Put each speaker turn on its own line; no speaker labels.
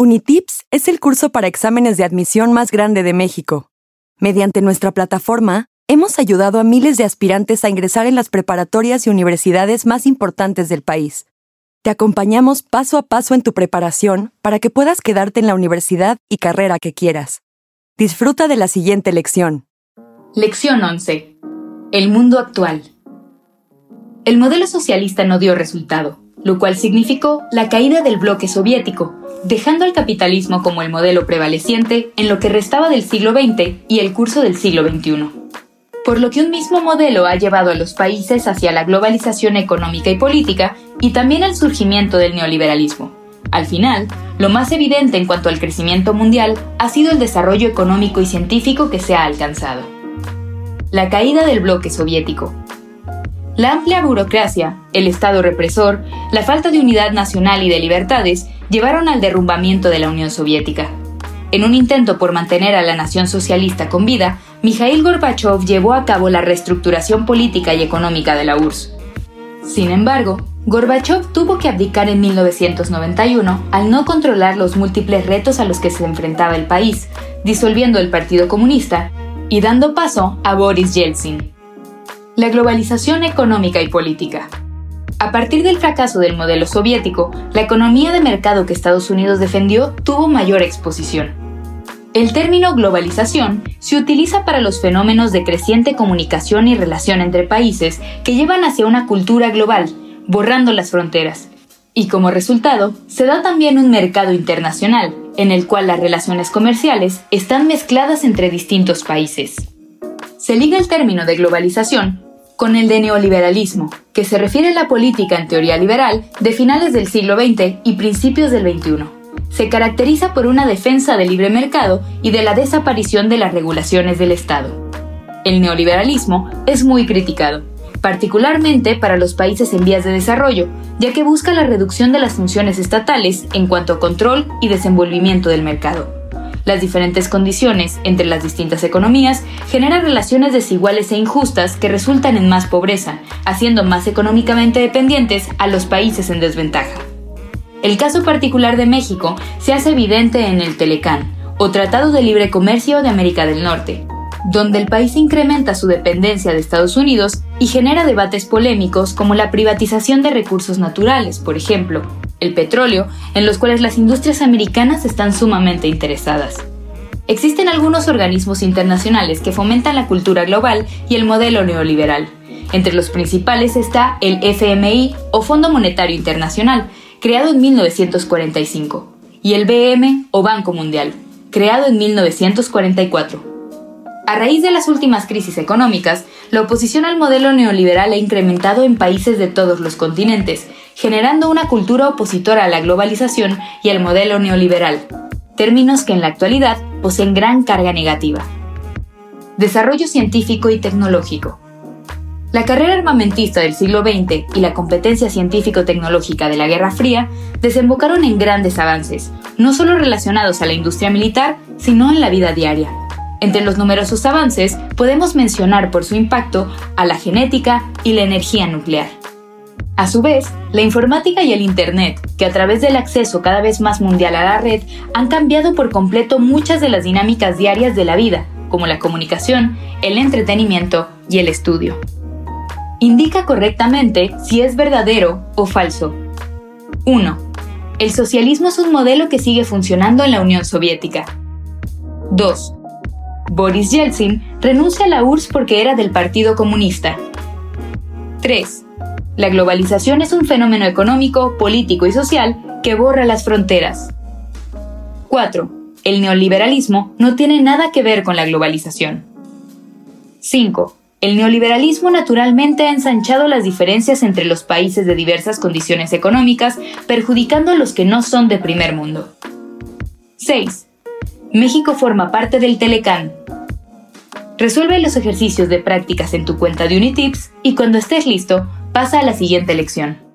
Unitips es el curso para exámenes de admisión más grande de México. Mediante nuestra plataforma, hemos ayudado a miles de aspirantes a ingresar en las preparatorias y universidades más importantes del país. Te acompañamos paso a paso en tu preparación para que puedas quedarte en la universidad y carrera que quieras. Disfruta de la siguiente lección.
Lección 11. El mundo actual. El modelo socialista no dio resultado, lo cual significó la caída del bloque soviético, dejando al capitalismo como el modelo prevaleciente en lo que restaba del siglo XX y el curso del siglo XXI. Por lo que un mismo modelo ha llevado a los países hacia la globalización económica y política y también al surgimiento del neoliberalismo. Al final, lo más evidente en cuanto al crecimiento mundial ha sido el desarrollo económico y científico que se ha alcanzado. La caída del bloque soviético, la amplia burocracia, el Estado represor, la falta de unidad nacional y de libertades llevaron al derrumbamiento de la Unión Soviética. En un intento por mantener a la nación socialista con vida, Mikhail Gorbachev llevó a cabo la reestructuración política y económica de la URSS. Sin embargo, Gorbachev tuvo que abdicar en 1991 al no controlar los múltiples retos a los que se enfrentaba el país, disolviendo el Partido Comunista y dando paso a Boris Yeltsin. La globalización económica y política. A partir del fracaso del modelo soviético, la economía de mercado que Estados Unidos defendió tuvo mayor exposición. El término globalización se utiliza para los fenómenos de creciente comunicación y relación entre países que llevan hacia una cultura global, borrando las fronteras. Y como resultado, se da también un mercado internacional, en el cual las relaciones comerciales están mezcladas entre distintos países. Se liga el término de globalización con el de neoliberalismo, que se refiere a la política en teoría liberal de finales del siglo XX y principios del XXI. Se caracteriza por una defensa del libre mercado y de la desaparición de las regulaciones del Estado. El neoliberalismo es muy criticado, particularmente para los países en vías de desarrollo, ya que busca la reducción de las funciones estatales en cuanto a control y desenvolvimiento del mercado. Las diferentes condiciones entre las distintas economías generan relaciones desiguales e injustas que resultan en más pobreza, haciendo más económicamente dependientes a los países en desventaja. El caso particular de México se hace evidente en el Telecán, o Tratado de Libre Comercio de América del Norte, donde el país incrementa su dependencia de Estados Unidos y genera debates polémicos como la privatización de recursos naturales, por ejemplo, el petróleo, en los cuales las industrias americanas están sumamente interesadas. Existen algunos organismos internacionales que fomentan la cultura global y el modelo neoliberal. Entre los principales está el FMI o Fondo Monetario Internacional, creado en 1945, y el BM o Banco Mundial, creado en 1944. A raíz de las últimas crisis económicas, la oposición al modelo neoliberal ha incrementado en países de todos los continentes, generando una cultura opositora a la globalización y al modelo neoliberal, términos que en la actualidad poseen gran carga negativa. Desarrollo científico y tecnológico. La carrera armamentista del siglo XX y la competencia científico-tecnológica de la Guerra Fría desembocaron en grandes avances, no solo relacionados a la industria militar, sino en la vida diaria. Entre los numerosos avances podemos mencionar por su impacto a la genética y la energía nuclear. A su vez, la informática y el Internet, que a través del acceso cada vez más mundial a la red, han cambiado por completo muchas de las dinámicas diarias de la vida, como la comunicación, el entretenimiento y el estudio. Indica correctamente si es verdadero o falso. 1. El socialismo es un modelo que sigue funcionando en la Unión Soviética. 2. Boris Yeltsin renuncia a la URSS porque era del Partido Comunista. 3. La globalización es un fenómeno económico, político y social que borra las fronteras. 4. El neoliberalismo no tiene nada que ver con la globalización. 5. El neoliberalismo naturalmente ha ensanchado las diferencias entre los países de diversas condiciones económicas, perjudicando a los que no son de primer mundo. 6. México forma parte del Telecán. Resuelve los ejercicios de prácticas en tu cuenta de Unitips y cuando estés listo, pasa a la siguiente lección.